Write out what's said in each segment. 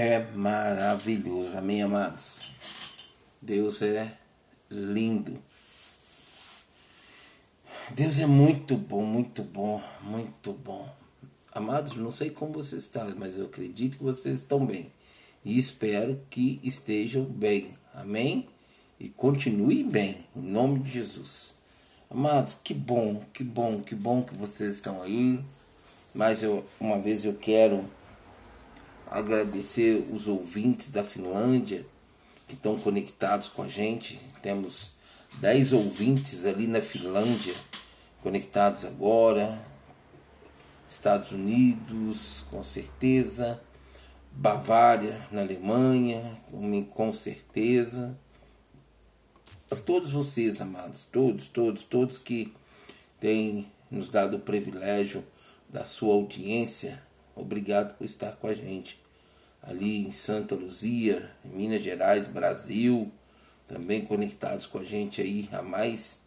é maravilhoso. Amém, amados? Deus é lindo. Deus é muito bom, muito bom, muito bom. Amados, não sei como vocês estão, mas eu acredito que vocês estão bem. E espero que estejam bem. Amém? E continue bem, em nome de Jesus. Amados, que bom, que bom, que bom que vocês estão aí. Mas eu, uma vez eu quero agradecer os ouvintes da Finlândia que estão conectados com a gente. Temos 10 ouvintes ali na Finlândia conectados agora. Estados Unidos, com certeza. Bavária, na Alemanha, com certeza. A todos vocês, amados, todos, todos, todos que têm nos dado o privilégio da sua audiência, obrigado por estar com a gente ali em Santa Luzia, em Minas Gerais, Brasil, também conectados com a gente aí há mais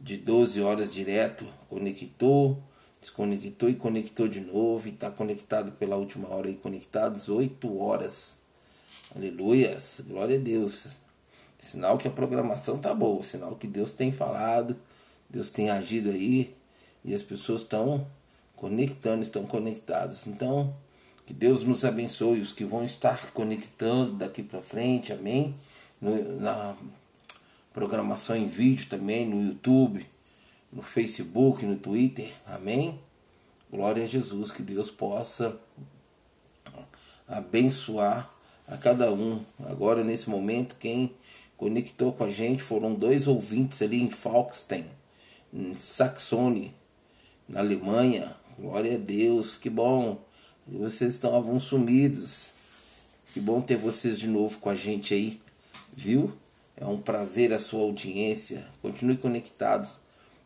de 12 horas direto, conectou, desconectou e conectou de novo, e está conectado pela última hora aí, conectados 8 horas. Aleluia, glória a Deus. Sinal que a programação tá boa, sinal que Deus tem falado, Deus tem agido aí, e as pessoas estão conectando, estão conectadas. Então, que Deus nos abençoe, os que vão estar conectando daqui para frente, amém? No, na programação em vídeo também, no YouTube, no Facebook, no Twitter, amém? Glória a Jesus, que Deus possa abençoar a cada um. Agora, nesse momento, quem conectou com a gente foram dois ouvintes ali em Falkstein, em Saxony, na Alemanha. Glória a Deus, que bom. Vocês estavam sumidos. Que bom ter vocês de novo com a gente aí, viu? É um prazer a sua audiência. Continue conectados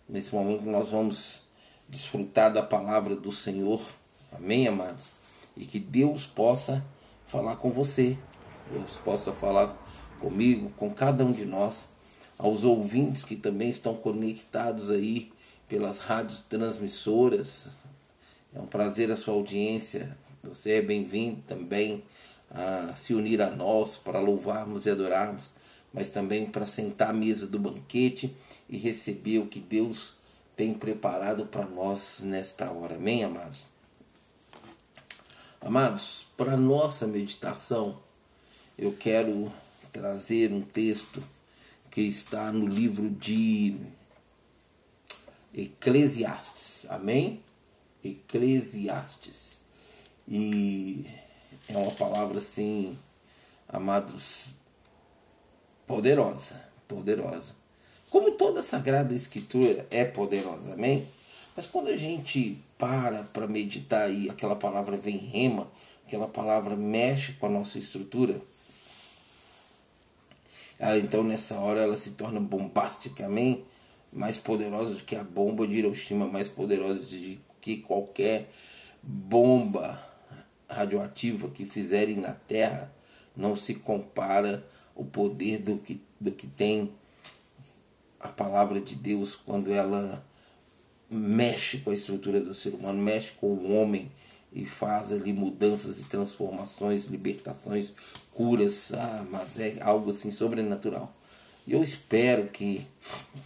nesse momento que nós vamos desfrutar da palavra do Senhor. Amém, amados? E que Deus possa falar com você. Deus possa falar comigo, com cada um de nós. Aos ouvintes que também estão conectados aí pelas rádios transmissoras, é um prazer a sua audiência. Você é bem-vindo também a se unir a nós para louvarmos e adorarmos, mas também para sentar à mesa do banquete e receber o que Deus tem preparado para nós nesta hora. Amém, amados? Amados, para nossa meditação, eu quero trazer um texto que está no livro de Eclesiastes. Amém? Eclesiastes. E é uma palavra assim, amados, poderosa, poderosa. Como toda a Sagrada Escritura é poderosa, amém? Mas quando a gente para para meditar e aquela palavra vem rema, aquela palavra mexe com a nossa estrutura, ela então nessa hora ela se torna bombástica, amém? Mais poderosa do que a bomba de Hiroshima, mais poderosa de que qualquer bomba radioativa que fizerem na Terra não se compara o poder do que, do que tem a palavra de Deus quando ela mexe com a estrutura do ser humano, mexe com o homem e faz ali mudanças e transformações, libertações, curas, ah, mas é algo assim sobrenatural. E eu espero que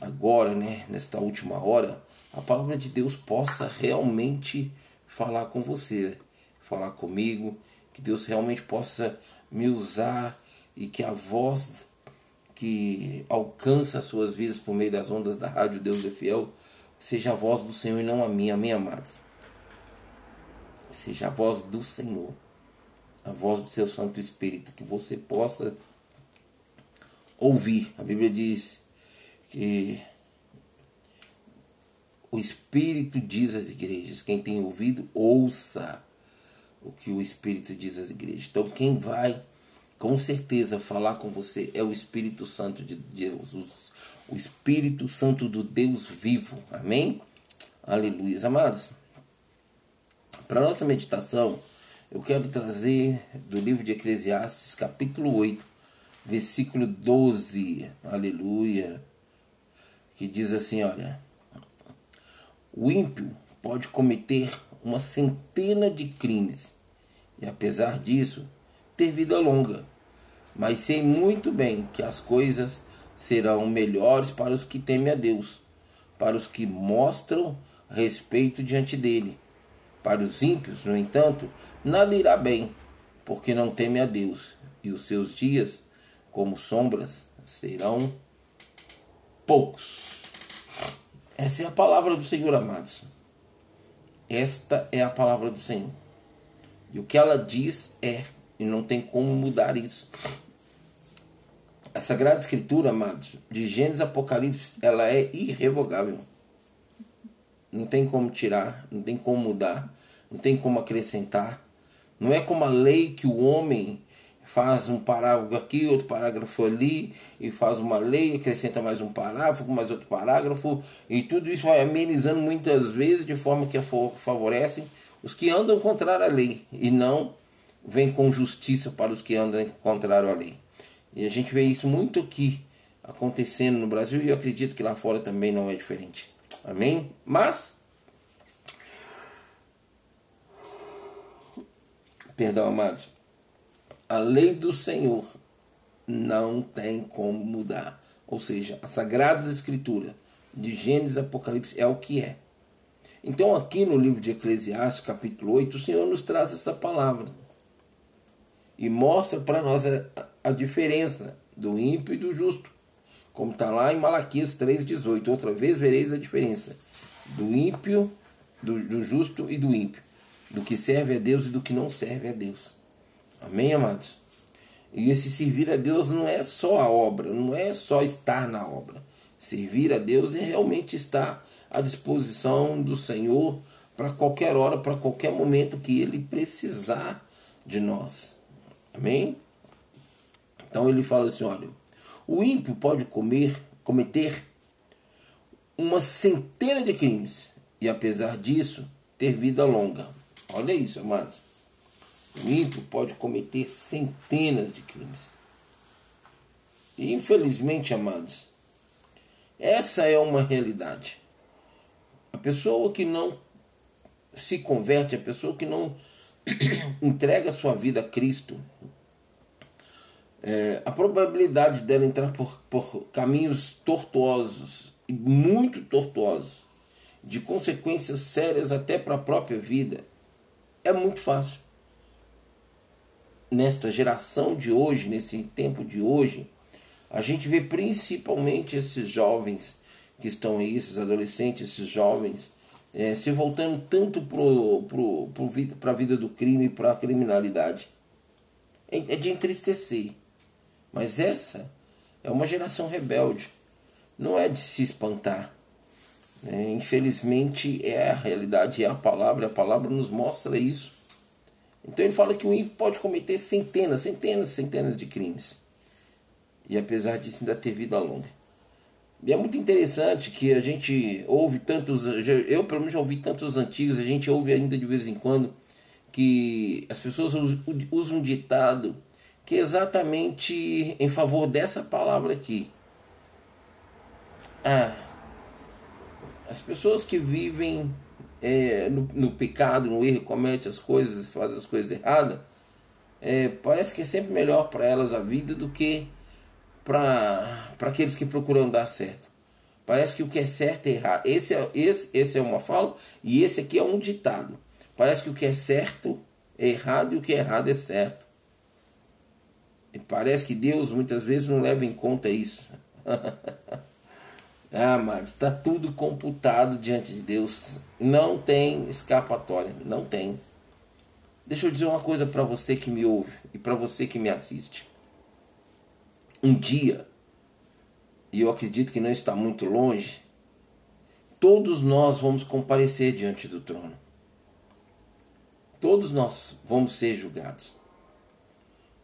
agora, né, nesta última hora, a palavra de Deus possa realmente falar com você, falar comigo, que Deus realmente possa me usar e que a voz que alcança as suas vidas por meio das ondas da rádio Deus é Fiel seja a voz do Senhor e não a minha, amém, amados? Seja a voz do Senhor, a voz do seu Santo Espírito, que você possa ouvir. A Bíblia diz que o Espírito diz às igrejas. Quem tem ouvido, ouça o que o Espírito diz às igrejas. Então, quem vai com certeza falar com você é o Espírito Santo de Deus, o Espírito Santo do Deus vivo. Amém? Aleluia. Amados, para nossa meditação, eu quero trazer do livro de Eclesiastes, capítulo 8, versículo 12. Aleluia. Que diz assim: olha. O ímpio pode cometer uma centena de crimes e, apesar disso, ter vida longa, mas sei muito bem que as coisas serão melhores para os que temem a Deus, para os que mostram respeito diante dele. Para os ímpios, no entanto, nada irá bem, porque não temem a Deus, e os seus dias, como sombras, serão poucos. Essa é a palavra do Senhor, amados. Esta é a palavra do Senhor. E o que ela diz é, e não tem como mudar isso. A Sagrada Escritura, amados, de Gênesis Apocalipse, ela é irrevogável. Não tem como tirar, não tem como mudar, não tem como acrescentar. Não é como a lei que o homem faz um parágrafo aqui, outro parágrafo ali, e faz uma lei, acrescenta mais um parágrafo, mais outro parágrafo, e tudo isso vai amenizando muitas vezes de forma que favorece os que andam contrário à lei, e não vem com justiça para os que andam contrário à lei. E a gente vê isso muito aqui acontecendo no Brasil, e eu acredito que lá fora também não é diferente. Amém? Mas, perdão, amados, a lei do Senhor não tem como mudar. Ou seja, a Sagrada Escritura de Gênesis Apocalipse é o que é. Então, aqui no livro de Eclesiastes, capítulo 8, o Senhor nos traz essa palavra e mostra para nós a, a, diferença do ímpio e do justo. Como está lá em Malaquias 3,18. Outra vez vereis a diferença do ímpio, do, do justo e do ímpio. Do que serve a Deus e do que não serve a Deus. Amém, amados? E esse servir a Deus não é só a obra, não é só estar na obra. Servir a Deus é realmente estar à disposição do Senhor para qualquer hora, para qualquer momento que Ele precisar de nós. Amém? Então ele fala assim: olha, o ímpio pode comer, cometer uma centena de crimes e, apesar disso, ter vida longa. Olha isso, amados. O ímpio pode cometer centenas de crimes. E, infelizmente, amados, essa é uma realidade. A pessoa que não se converte, a pessoa que não entrega sua vida a Cristo, é, a probabilidade dela entrar por, por caminhos tortuosos muito tortuosos, de consequências sérias até para a própria vida, é muito fácil. Nesta geração de hoje, nesse tempo de hoje, a gente vê principalmente esses jovens que estão aí, esses adolescentes, esses jovens, é, se voltando tanto para pro, pro, pro, a vida do crime, para a criminalidade. É, é de entristecer. Mas essa é uma geração rebelde. Não é de se espantar. É, infelizmente é a realidade, é a palavra, a palavra nos mostra isso. Então ele fala que o ímpio pode cometer centenas, centenas, centenas de crimes. E apesar disso ainda ter vida longa. E é muito interessante que a gente ouve tantos, eu pelo menos já ouvi tantos antigos, a gente ouve ainda de vez em quando que as pessoas usam um ditado que é exatamente em favor dessa palavra aqui. Ah, as pessoas que vivem é, no, no, pecado, no erro, cometem as coisas, fazem as coisas erradas, é, parece que é sempre melhor para elas a vida do que para aqueles que procuram dar certo. Parece que o que é certo é errado. Esse é, esse, esse é uma fala e esse aqui é um ditado. Parece que o que é certo é errado e o que é errado é certo. E parece que Deus muitas vezes não leva em conta isso. ah, mas está tudo computado diante de Deus. Não tem escapatória. Não tem. Deixa eu dizer uma coisa para você que me ouve e para você que me assiste. Um dia, e eu acredito que não está muito longe, todos nós vamos comparecer diante do trono. Todos nós vamos ser julgados.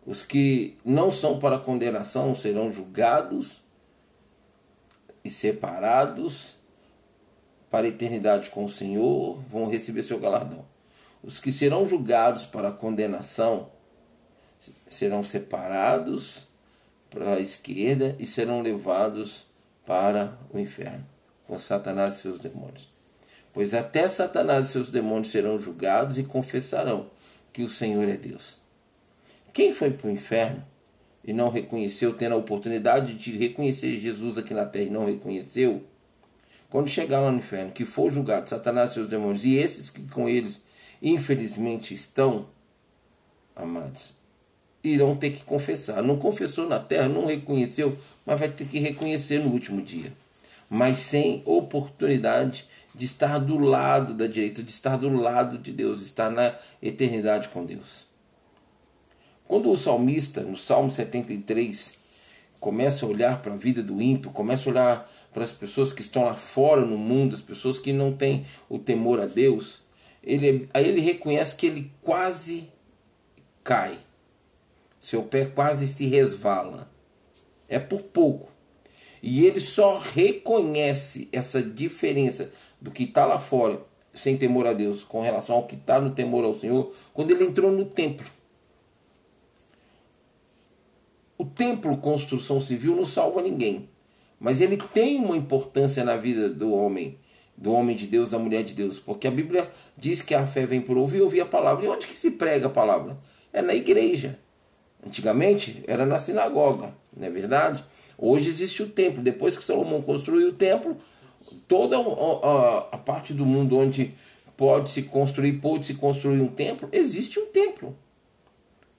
Os que não são para condenação serão julgados e separados para a eternidade com o Senhor, vão receber seu galardão. Os que serão julgados para a condenação serão separados para a esquerda e serão levados para o inferno com Satanás e seus demônios. Pois até Satanás e seus demônios serão julgados e confessarão que o Senhor é Deus. Quem foi para o inferno e não reconheceu, tendo a oportunidade de reconhecer Jesus aqui na terra e não reconheceu, quando chegar lá no inferno, que for julgado Satanás e seus demônios, e esses que com eles infelizmente estão, amados, irão ter que confessar. Não confessou na terra, não reconheceu, mas vai ter que reconhecer no último dia. Mas sem oportunidade de estar do lado da direita, de estar do lado de Deus, estar na eternidade com Deus. Quando o salmista, no Salmo 73, começa a olhar para a vida do ímpio, começa a olhar para as pessoas que estão lá fora no mundo, as pessoas que não têm o temor a Deus, ele, aí ele reconhece que ele quase cai. Seu pé quase se resvala. É por pouco. E ele só reconhece essa diferença do que está lá fora, sem temor a Deus, com relação ao que está no temor ao Senhor, quando ele entrou no templo. O templo, construção civil, não salva ninguém. Mas ele tem uma importância na vida do homem, do homem de Deus, da mulher de Deus. Porque a Bíblia diz que a fé vem por ouvir e ouvir a palavra. E onde que se prega a palavra? É na igreja. Antigamente era na sinagoga, não é verdade? Hoje existe o templo. Depois que Salomão construiu o templo, toda a, a parte do mundo onde pode se construir, pode se construir um templo, existe um templo.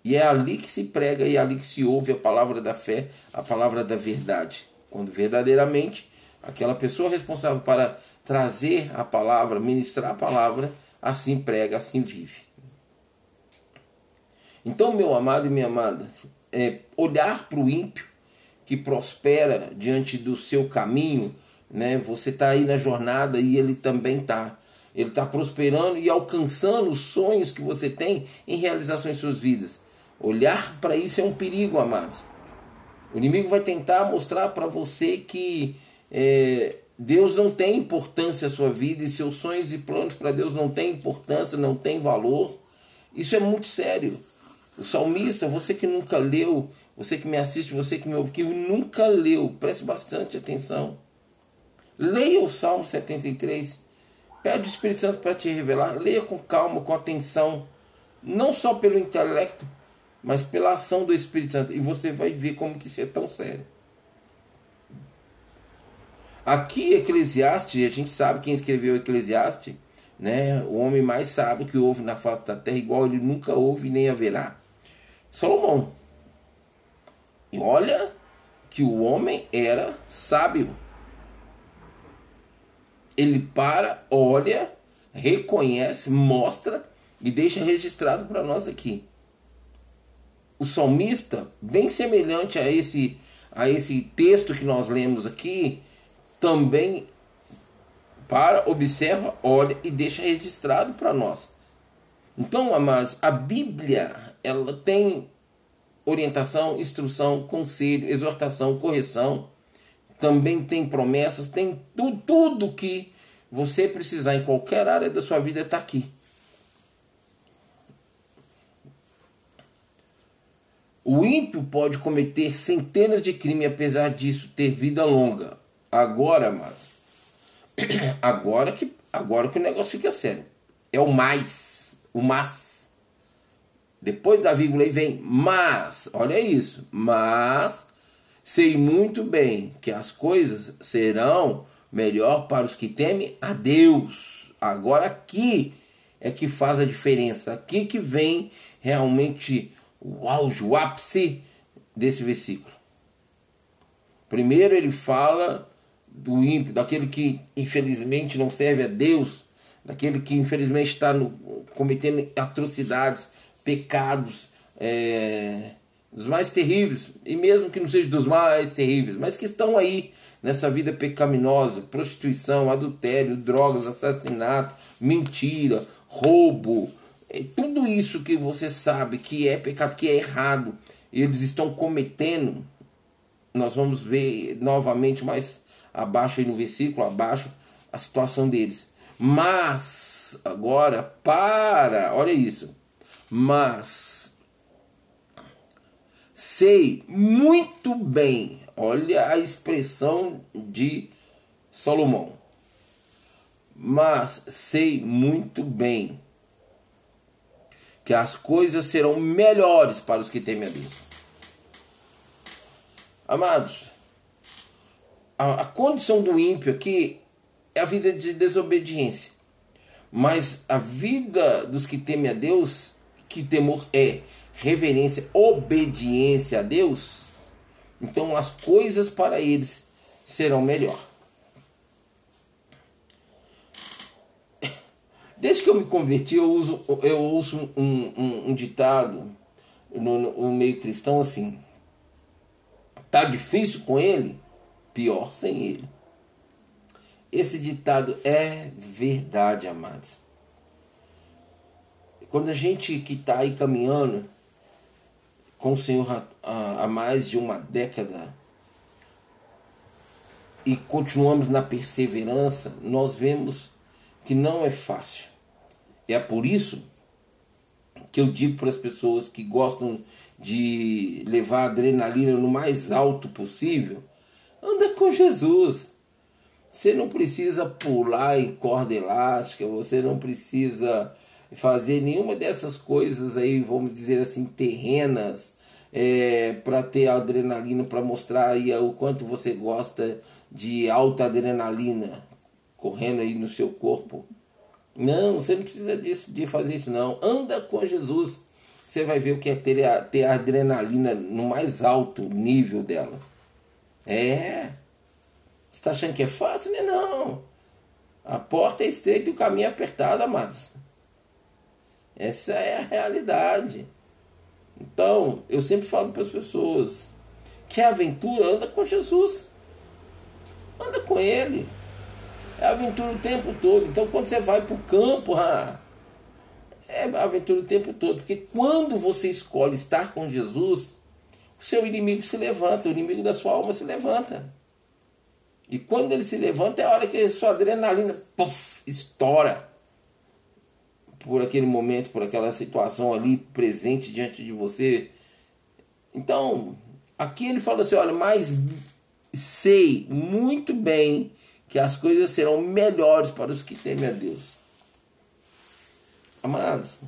E é ali que se prega e é ali que se ouve a palavra da fé, a palavra da verdade. Quando verdadeiramente aquela pessoa responsável para trazer a palavra, ministrar a palavra, assim prega, assim vive. Então, meu amado e minha amada, é, olhar para o ímpio que prospera diante do seu caminho, né? Você está aí na jornada e ele também está. Ele está prosperando e alcançando os sonhos que você tem em realizações em suas vidas. Olhar para isso é um perigo, amados. O inimigo vai tentar mostrar para você que é, Deus não tem importância na sua vida e seus sonhos e planos para Deus não têm importância, não tem valor. Isso é muito sério. O salmista, você que nunca leu, você que me assiste, você que me ouve, que nunca leu, preste bastante atenção. Leia o Salmo 73. Pede o Espírito Santo para te revelar. Leia com calma, com atenção. Não só pelo intelecto, mas pela ação do Espírito Santo. E você vai ver como que isso é tão sério. Aqui, Eclesiastes, a gente sabe quem escreveu Eclesiastes, né? o homem mais sábio que houve na face da terra, igual ele nunca houve nem haverá. Salomão. E olha que o homem era sábio. Ele para, olha, reconhece, mostra e deixa registrado para nós aqui o salmista, bem semelhante a esse, a esse texto que nós lemos aqui, também para, observa, olha e deixa registrado para nós. Então, amados, a Bíblia ela tem orientação, instrução, conselho, exortação, correção, também tem promessas, tem tudo, tudo que você precisar em qualquer área da sua vida está aqui. O ímpio pode cometer centenas de crimes apesar disso ter vida longa. Agora, mas agora que agora que o negócio fica sério. É o mais, o mas. Depois da vírgula aí vem mas. Olha isso. Mas sei muito bem que as coisas serão melhor para os que temem a Deus. Agora aqui é que faz a diferença. Aqui que vem realmente o auge, o ápice desse versículo. Primeiro ele fala do ímpio, daquele que infelizmente não serve a Deus, daquele que infelizmente está cometendo atrocidades, pecados, é, dos mais terríveis, e mesmo que não seja dos mais terríveis, mas que estão aí nessa vida pecaminosa, prostituição, adultério, drogas, assassinato, mentira, roubo, tudo isso que você sabe que é pecado, que é errado, eles estão cometendo, nós vamos ver novamente mais abaixo aí no versículo, abaixo, a situação deles. Mas, agora, para, olha isso, mas sei muito bem, olha a expressão de Salomão, mas sei muito bem que as coisas serão melhores para os que temem a Deus. Amados, a, a condição do ímpio aqui é a vida de desobediência. Mas a vida dos que temem a Deus, que temor é reverência, obediência a Deus, então as coisas para eles serão melhor. Desde que eu me converti, eu uso, eu uso um, um, um ditado no, no meio cristão assim: tá difícil com ele, pior sem ele. Esse ditado é verdade, amados. Quando a gente que está aí caminhando com o Senhor há, há mais de uma década e continuamos na perseverança, nós vemos que não é fácil. É por isso que eu digo para as pessoas que gostam de levar adrenalina no mais alto possível, anda com Jesus. Você não precisa pular em corda elástica, você não precisa fazer nenhuma dessas coisas aí, vamos dizer assim, terrenas, é, para ter adrenalina, para mostrar aí o quanto você gosta de alta adrenalina correndo aí no seu corpo. Não, você não precisa disso, de fazer isso não. Anda com Jesus. Você vai ver o que é ter a, ter a adrenalina no mais alto nível dela. É. Você está achando que é fácil? Não é não. A porta é estreita e o caminho é apertado, amados. Essa é a realidade. Então, eu sempre falo para as pessoas: quer aventura? Anda com Jesus. Anda com Ele. É aventura o tempo todo. Então, quando você vai para o campo, ah, é aventura o tempo todo. Porque quando você escolhe estar com Jesus, o seu inimigo se levanta, o inimigo da sua alma se levanta. E quando ele se levanta é a hora que a sua adrenalina puff, estoura por aquele momento, por aquela situação ali presente diante de você. Então, aqui ele fala assim: olha, mas sei muito bem que as coisas serão melhores para os que temem a Deus. Amados,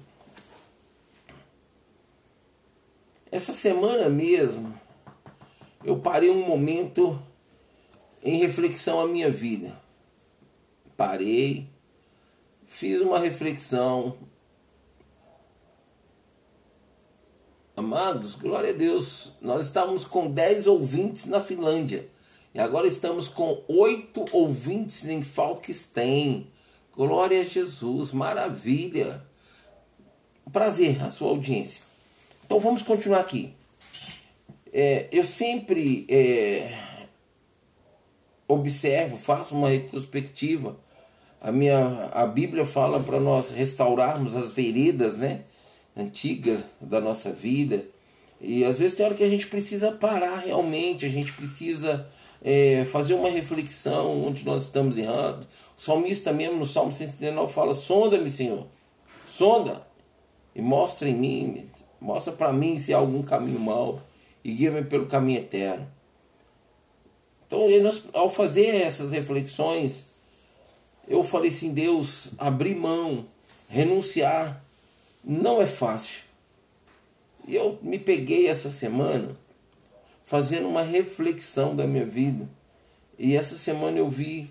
essa semana mesmo eu parei um momento em reflexão à minha vida. Parei, fiz uma reflexão. Amados, glória a Deus, nós estávamos com 10 ouvintes na Finlândia e agora estamos com 8 ouvintes em Falkstein. Glória a Jesus, maravilha. Prazer a sua audiência. Então vamos continuar aqui. É, eu sempre é, observo, faço uma retrospectiva a minha a Bíblia fala para nós restaurarmos as veredas, né, antigas da nossa vida. E às vezes tem hora que a gente precisa parar realmente, a gente precisa é, fazer uma reflexão onde nós estamos errando. O salmista mesmo no Salmo 139 fala: Sonda-me, Senhor, sonda e mostra em mim, mostra para mim se há algum caminho mau e guia-me pelo caminho eterno. Então, nós, ao fazer essas reflexões, eu falei assim: Deus, abrir mão, renunciar, não é fácil. E eu me peguei essa semana fazendo uma reflexão da minha vida. E essa semana eu vi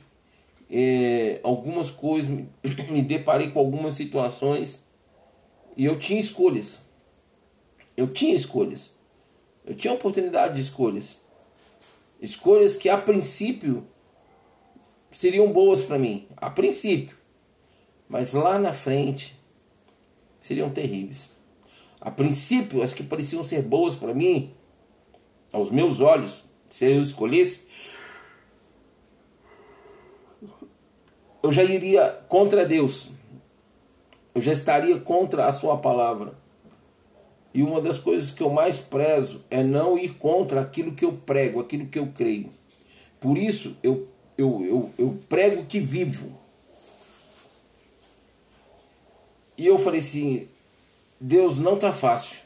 é, algumas coisas, me, me deparei com algumas situações e eu tinha escolhas. Eu tinha escolhas. Eu tinha oportunidade de escolhas. Escolhas que a princípio seriam boas para mim, a princípio, mas lá na frente seriam terríveis. A princípio, as que pareciam ser boas para mim, aos meus olhos, se eu escolhesse, eu já iria contra Deus. Eu já estaria contra a sua palavra. E uma das coisas que eu mais prezo é não ir contra aquilo que eu prego, aquilo que eu creio. Por isso eu eu, eu, eu prego que vivo. E eu falei assim: Deus não tá fácil.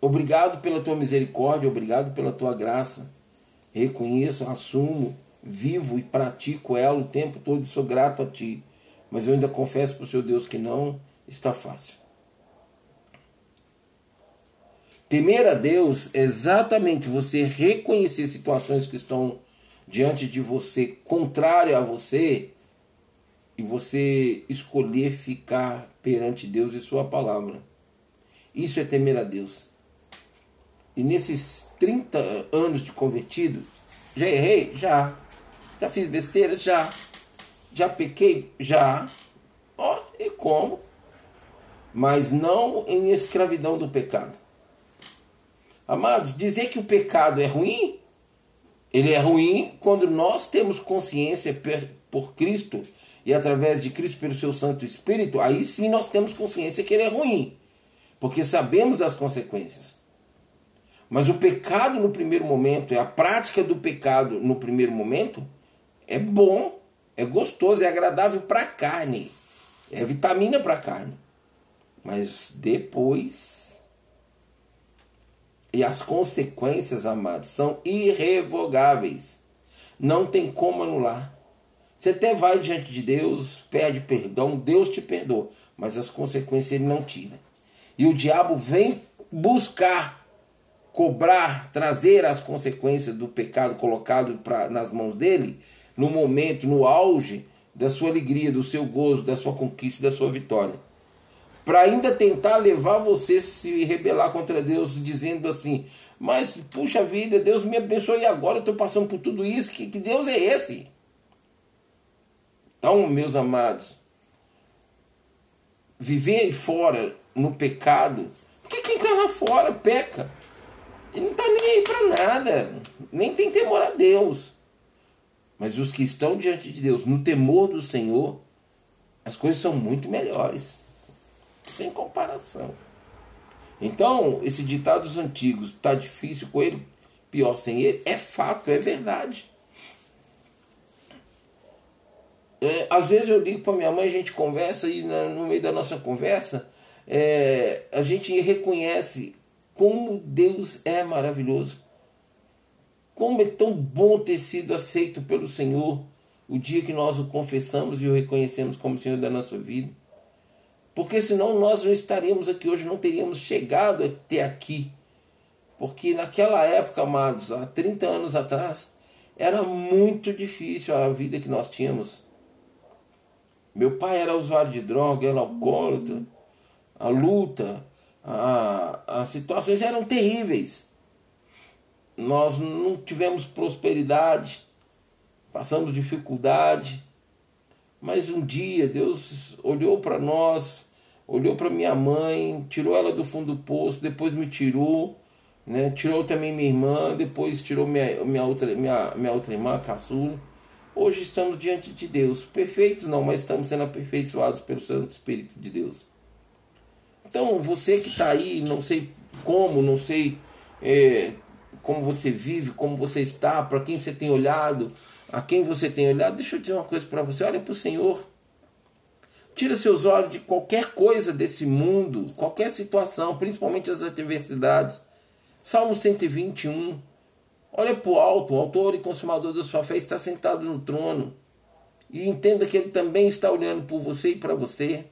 Obrigado pela tua misericórdia, obrigado pela tua graça. Reconheço, assumo, vivo e pratico ela o tempo todo sou grato a ti. Mas eu ainda confesso para o seu Deus que não está fácil. Temer a Deus é exatamente você reconhecer situações que estão diante de você, contrária a você, e você escolher ficar perante Deus e Sua palavra. Isso é temer a Deus. E nesses 30 anos de convertido, já errei? Já. Já fiz besteira? Já. Já pequei? Já. Ó, oh, e como? Mas não em escravidão do pecado. Amados, dizer que o pecado é ruim, ele é ruim quando nós temos consciência por Cristo e através de Cristo pelo seu Santo Espírito, aí sim nós temos consciência que ele é ruim, porque sabemos das consequências. Mas o pecado no primeiro momento, é a prática do pecado no primeiro momento, é bom, é gostoso, é agradável para a carne, é vitamina para a carne. Mas depois e as consequências, amados, são irrevogáveis. Não tem como anular. Você até vai diante de Deus, pede perdão, Deus te perdoa, mas as consequências ele não tira. E o diabo vem buscar, cobrar, trazer as consequências do pecado colocado pra, nas mãos dele, no momento, no auge da sua alegria, do seu gozo, da sua conquista, da sua vitória para ainda tentar levar você a se rebelar contra Deus, dizendo assim: Mas puxa vida, Deus me abençoe agora eu estou passando por tudo isso. Que, que Deus é esse? Então, meus amados, viver fora no pecado, porque quem está lá fora peca. Ele não está nem aí para nada, nem tem temor a Deus. Mas os que estão diante de Deus, no temor do Senhor, as coisas são muito melhores sem comparação. Então, esse ditados antigos, tá difícil com ele, pior sem ele, é fato, é verdade. É, às vezes eu ligo para minha mãe, a gente conversa e no meio da nossa conversa é, a gente reconhece como Deus é maravilhoso. Como é tão bom ter sido aceito pelo Senhor o dia que nós o confessamos e o reconhecemos como Senhor da nossa vida. Porque senão nós não estaríamos aqui hoje, não teríamos chegado até aqui. Porque naquela época, amados, há 30 anos atrás, era muito difícil a vida que nós tínhamos. Meu pai era usuário de droga, era alcoólatra. A luta, as situações eram terríveis. Nós não tivemos prosperidade, passamos dificuldade. Mas um dia Deus olhou para nós, olhou para minha mãe, tirou ela do fundo do poço, depois me tirou, né? Tirou também minha irmã, depois tirou minha, minha, outra, minha, minha outra irmã, caçula. Hoje estamos diante de Deus. Perfeitos não, mas estamos sendo aperfeiçoados pelo Santo Espírito de Deus. Então, você que está aí, não sei como, não sei é, como você vive, como você está, para quem você tem olhado, a quem você tem olhado, deixa eu dizer uma coisa para você: olha para o Senhor. Tira seus olhos de qualquer coisa desse mundo, qualquer situação, principalmente as adversidades. Salmo 121. Olha para o alto, o autor e consumador da sua fé está sentado no trono. E entenda que ele também está olhando por você e para você.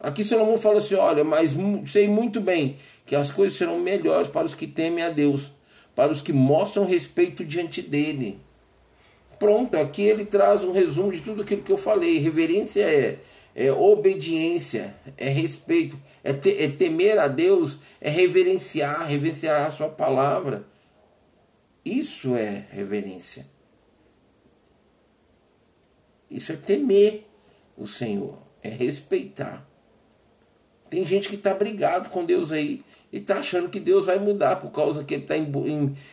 Aqui Salomão fala assim: olha, mas sei muito bem que as coisas serão melhores para os que temem a Deus, para os que mostram respeito diante dele. Pronto, aqui ele traz um resumo de tudo aquilo que eu falei. Reverência é, é obediência, é respeito, é, te, é temer a Deus, é reverenciar, reverenciar a sua palavra. Isso é reverência. Isso é temer o Senhor, é respeitar. Tem gente que está brigado com Deus aí e está achando que Deus vai mudar por causa que ele está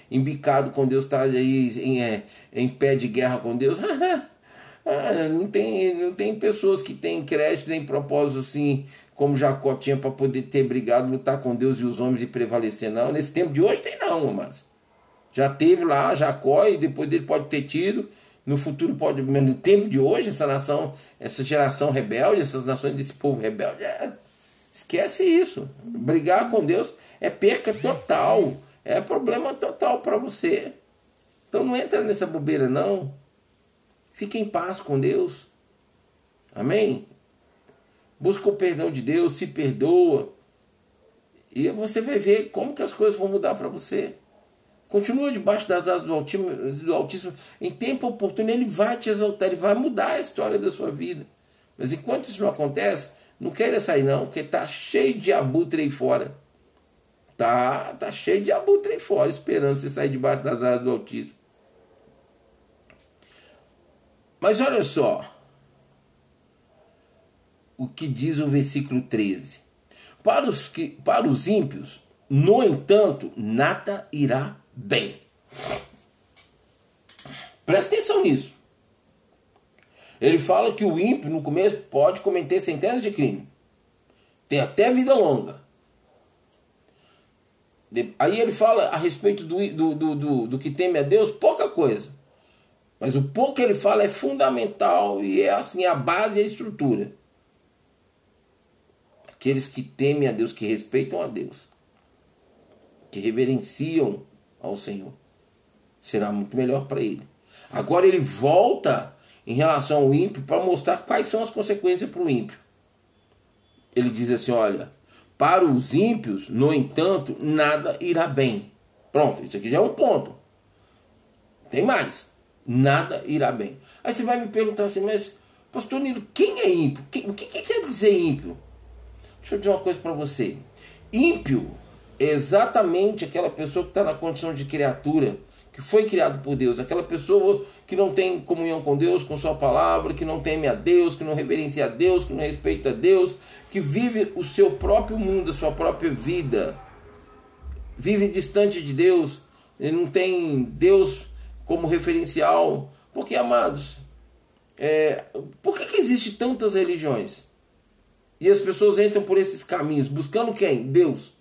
embicado com Deus, está aí em, é, em pé de guerra com Deus. ah, não, tem, não tem pessoas que têm crédito nem propósito assim, como Jacó tinha para poder ter brigado, lutar com Deus e os homens e prevalecer. Não, nesse tempo de hoje tem não, mas já teve lá Jacó e depois dele pode ter tido. No futuro pode, mas no tempo de hoje, essa nação, essa geração rebelde, essas nações desse povo rebelde, é, Esquece isso. Brigar com Deus é perca total. É problema total para você. Então não entra nessa bobeira não. Fique em paz com Deus. Amém? Busca o perdão de Deus, se perdoa. E você vai ver como que as coisas vão mudar para você. Continua debaixo das asas do Altíssimo, do Altíssimo. Em tempo oportuno, Ele vai te exaltar, Ele vai mudar a história da sua vida. Mas enquanto isso não acontece, não queira sair não, porque tá cheio de abutre aí fora. Tá, tá cheio de abutre aí fora, esperando você sair debaixo das asas do Altíssimo. Mas olha só o que diz o versículo 13. Para os, que, para os ímpios, no entanto, nada irá bem. Presta atenção nisso. Ele fala que o ímpio, no começo, pode cometer centenas de crimes. Tem até vida longa. Aí ele fala a respeito do, do, do, do, do que teme a Deus, pouca coisa. Mas o pouco que ele fala é fundamental e é assim a base e a estrutura. Aqueles que temem a Deus, que respeitam a Deus, que reverenciam ao Senhor, será muito melhor para ele. Agora ele volta em relação ao ímpio para mostrar quais são as consequências para o ímpio. Ele diz assim: olha, para os ímpios, no entanto, nada irá bem. Pronto, isso aqui já é um ponto. Tem mais. Nada irá bem. Aí você vai me perguntar assim, mas, pastor Nilo, quem é ímpio? o que, que quer dizer ímpio? Deixa eu dizer uma coisa para você. Ímpio é exatamente aquela pessoa que está na condição de criatura que foi criado por Deus, aquela pessoa que não tem comunhão com Deus, com Sua palavra, que não teme a Deus, que não reverencia a Deus, que não respeita a Deus, que vive o seu próprio mundo, a sua própria vida, vive distante de Deus, ele não tem Deus como referencial. Porque, amados, é, por que, que existe tantas religiões? E as pessoas entram por esses caminhos, buscando quem? Deus.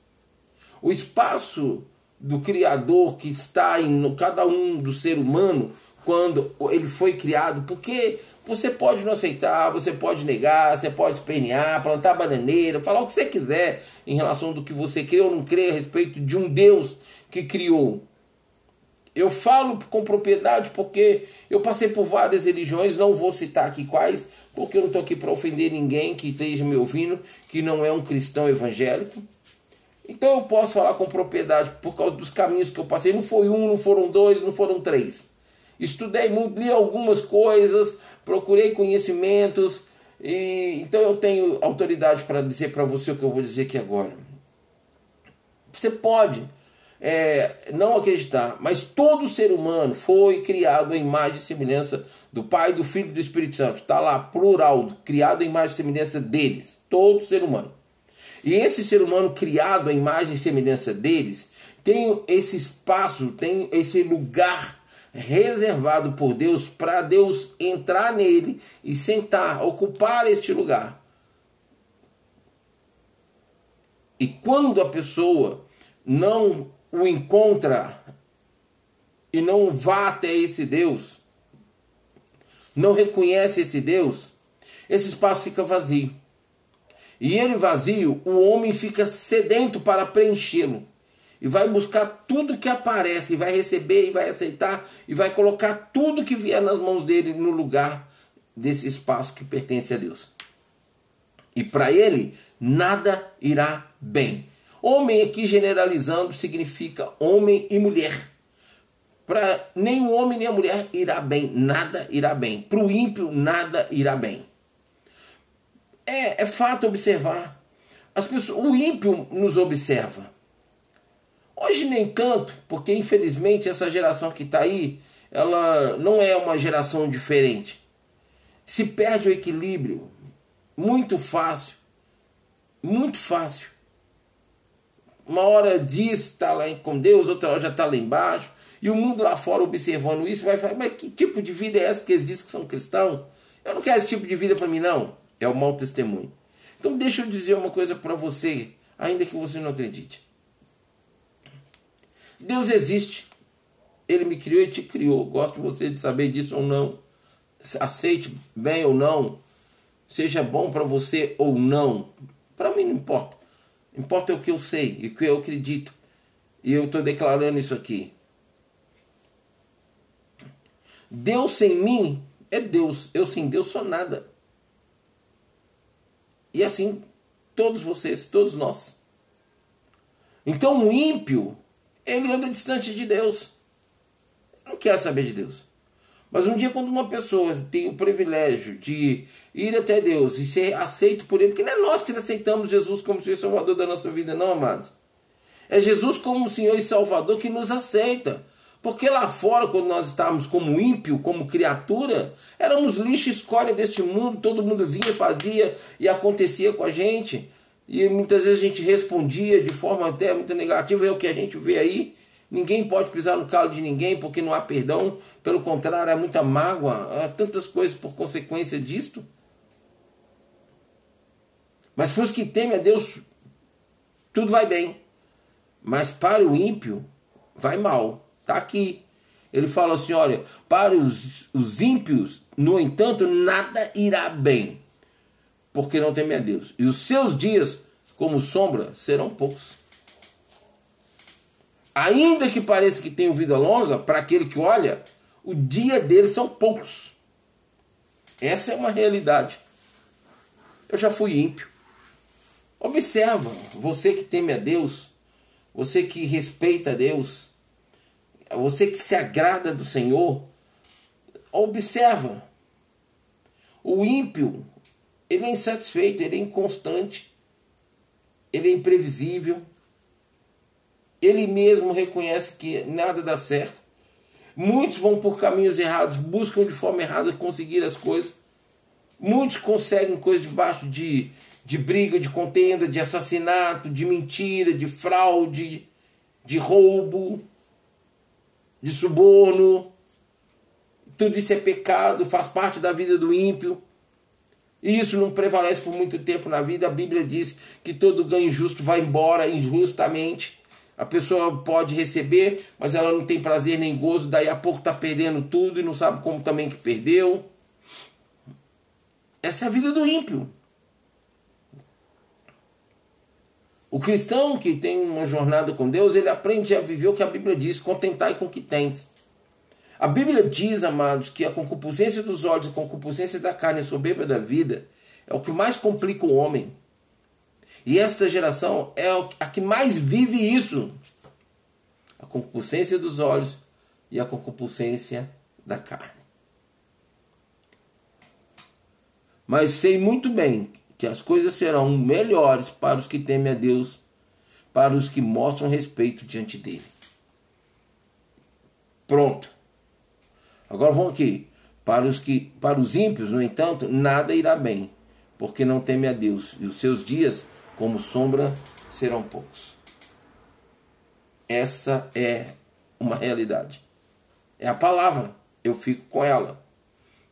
O espaço do Criador que está em cada um do ser humano quando ele foi criado, porque você pode não aceitar, você pode negar, você pode espernear, plantar bananeira, falar o que você quiser em relação do que você crê ou não crê a respeito de um Deus que criou. Eu falo com propriedade porque eu passei por várias religiões, não vou citar aqui quais, porque eu não estou aqui para ofender ninguém que esteja me ouvindo, que não é um cristão evangélico. Então eu posso falar com propriedade por causa dos caminhos que eu passei. Não foi um, não foram dois, não foram três. Estudei muito, li algumas coisas, procurei conhecimentos, e então eu tenho autoridade para dizer para você o que eu vou dizer aqui agora. Você pode é, não acreditar, mas todo ser humano foi criado em imagem e semelhança do Pai, do Filho e do Espírito Santo. Está lá, plural, criado em imagem e semelhança deles. Todo ser humano. E esse ser humano criado à imagem e semelhança deles tem esse espaço, tem esse lugar reservado por Deus para Deus entrar nele e sentar, ocupar este lugar. E quando a pessoa não o encontra e não vá até esse Deus, não reconhece esse Deus, esse espaço fica vazio. E ele vazio, o homem fica sedento para preenchê-lo. E vai buscar tudo que aparece, e vai receber, e vai aceitar, e vai colocar tudo que vier nas mãos dele no lugar desse espaço que pertence a Deus. E para ele, nada irá bem. Homem aqui generalizando significa homem e mulher. Para nem o homem nem a mulher irá bem, nada irá bem. Para o ímpio, nada irá bem. É, é fato observar. As pessoas, o ímpio nos observa. Hoje nem tanto, porque infelizmente essa geração que está aí, ela não é uma geração diferente. Se perde o equilíbrio muito fácil, muito fácil. Uma hora diz está lá com Deus, outra hora já está lá embaixo. E o mundo lá fora observando isso vai falar, mas que tipo de vida é essa que eles dizem que são cristãos? Eu não quero esse tipo de vida para mim não. É o mau testemunho. Então deixa eu dizer uma coisa para você, ainda que você não acredite. Deus existe. Ele me criou e te criou. Gosto você de saber disso ou não. Aceite bem ou não. Seja bom para você ou não. Para mim não importa. Importa o que eu sei e o que eu acredito. E eu estou declarando isso aqui. Deus sem mim é Deus. Eu sem Deus sou nada. E assim, todos vocês, todos nós. Então o ímpio, ele anda distante de Deus. Não quer saber de Deus. Mas um dia, quando uma pessoa tem o privilégio de ir até Deus e ser aceito por Ele, porque não é nós que aceitamos Jesus como Senhor e Salvador da nossa vida, não, amados. É Jesus como Senhor e Salvador que nos aceita. Porque lá fora, quando nós estávamos como ímpio, como criatura, éramos lixo escória deste mundo, todo mundo vinha, fazia e acontecia com a gente. E muitas vezes a gente respondia de forma até muito negativa, é o que a gente vê aí. Ninguém pode pisar no calo de ninguém porque não há perdão, pelo contrário, há muita mágoa, há tantas coisas por consequência disto. Mas para os que temem a Deus, tudo vai bem. Mas para o ímpio, vai mal. Está aqui. Ele fala assim: olha, para os, os ímpios, no entanto, nada irá bem, porque não temem a Deus. E os seus dias, como sombra, serão poucos. Ainda que pareça que tenham vida longa, para aquele que olha, o dia deles são poucos. Essa é uma realidade. Eu já fui ímpio. Observa, você que teme a Deus, você que respeita a Deus, você que se agrada do Senhor, observa. O ímpio, ele é insatisfeito, ele é inconstante, ele é imprevisível. Ele mesmo reconhece que nada dá certo. Muitos vão por caminhos errados, buscam de forma errada conseguir as coisas. Muitos conseguem coisas debaixo de, de briga, de contenda, de assassinato, de mentira, de fraude, de roubo de suborno. Tudo isso é pecado, faz parte da vida do ímpio. E isso não prevalece por muito tempo na vida. A Bíblia diz que todo ganho injusto vai embora injustamente. A pessoa pode receber, mas ela não tem prazer nem gozo, daí a pouco está perdendo tudo e não sabe como também que perdeu. Essa é a vida do ímpio. O cristão que tem uma jornada com Deus, ele aprende a viver o que a Bíblia diz, contentar com o que tens. A Bíblia diz, amados, que a concupiscência dos olhos, a concupiscência da carne, a soberba da vida, é o que mais complica o homem. E esta geração é a que mais vive isso. A concupiscência dos olhos e a concupiscência da carne. Mas sei muito bem que as coisas serão melhores para os que temem a Deus, para os que mostram respeito diante dele. Pronto. Agora vamos aqui. Para os que para os ímpios, no entanto, nada irá bem, porque não temem a Deus, e os seus dias, como sombra, serão poucos. Essa é uma realidade. É a palavra. Eu fico com ela.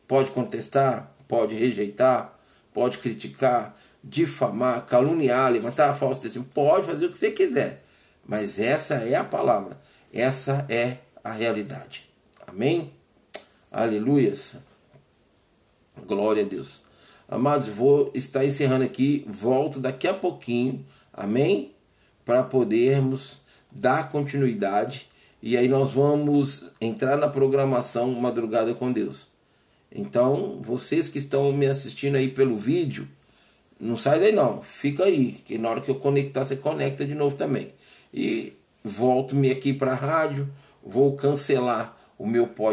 Pode contestar, pode rejeitar, pode criticar, difamar, caluniar, levantar a falsa testemunho, pode fazer o que você quiser. Mas essa é a palavra, essa é a realidade. Amém? Aleluias. Glória a Deus. Amados, vou estar encerrando aqui, volto daqui a pouquinho, amém? Para podermos dar continuidade e aí nós vamos entrar na programação Madrugada com Deus. Então, vocês que estão me assistindo aí pelo vídeo, não sai daí não, fica aí, que na hora que eu conectar, você conecta de novo também. E volto-me aqui para a rádio, vou cancelar o meu podcast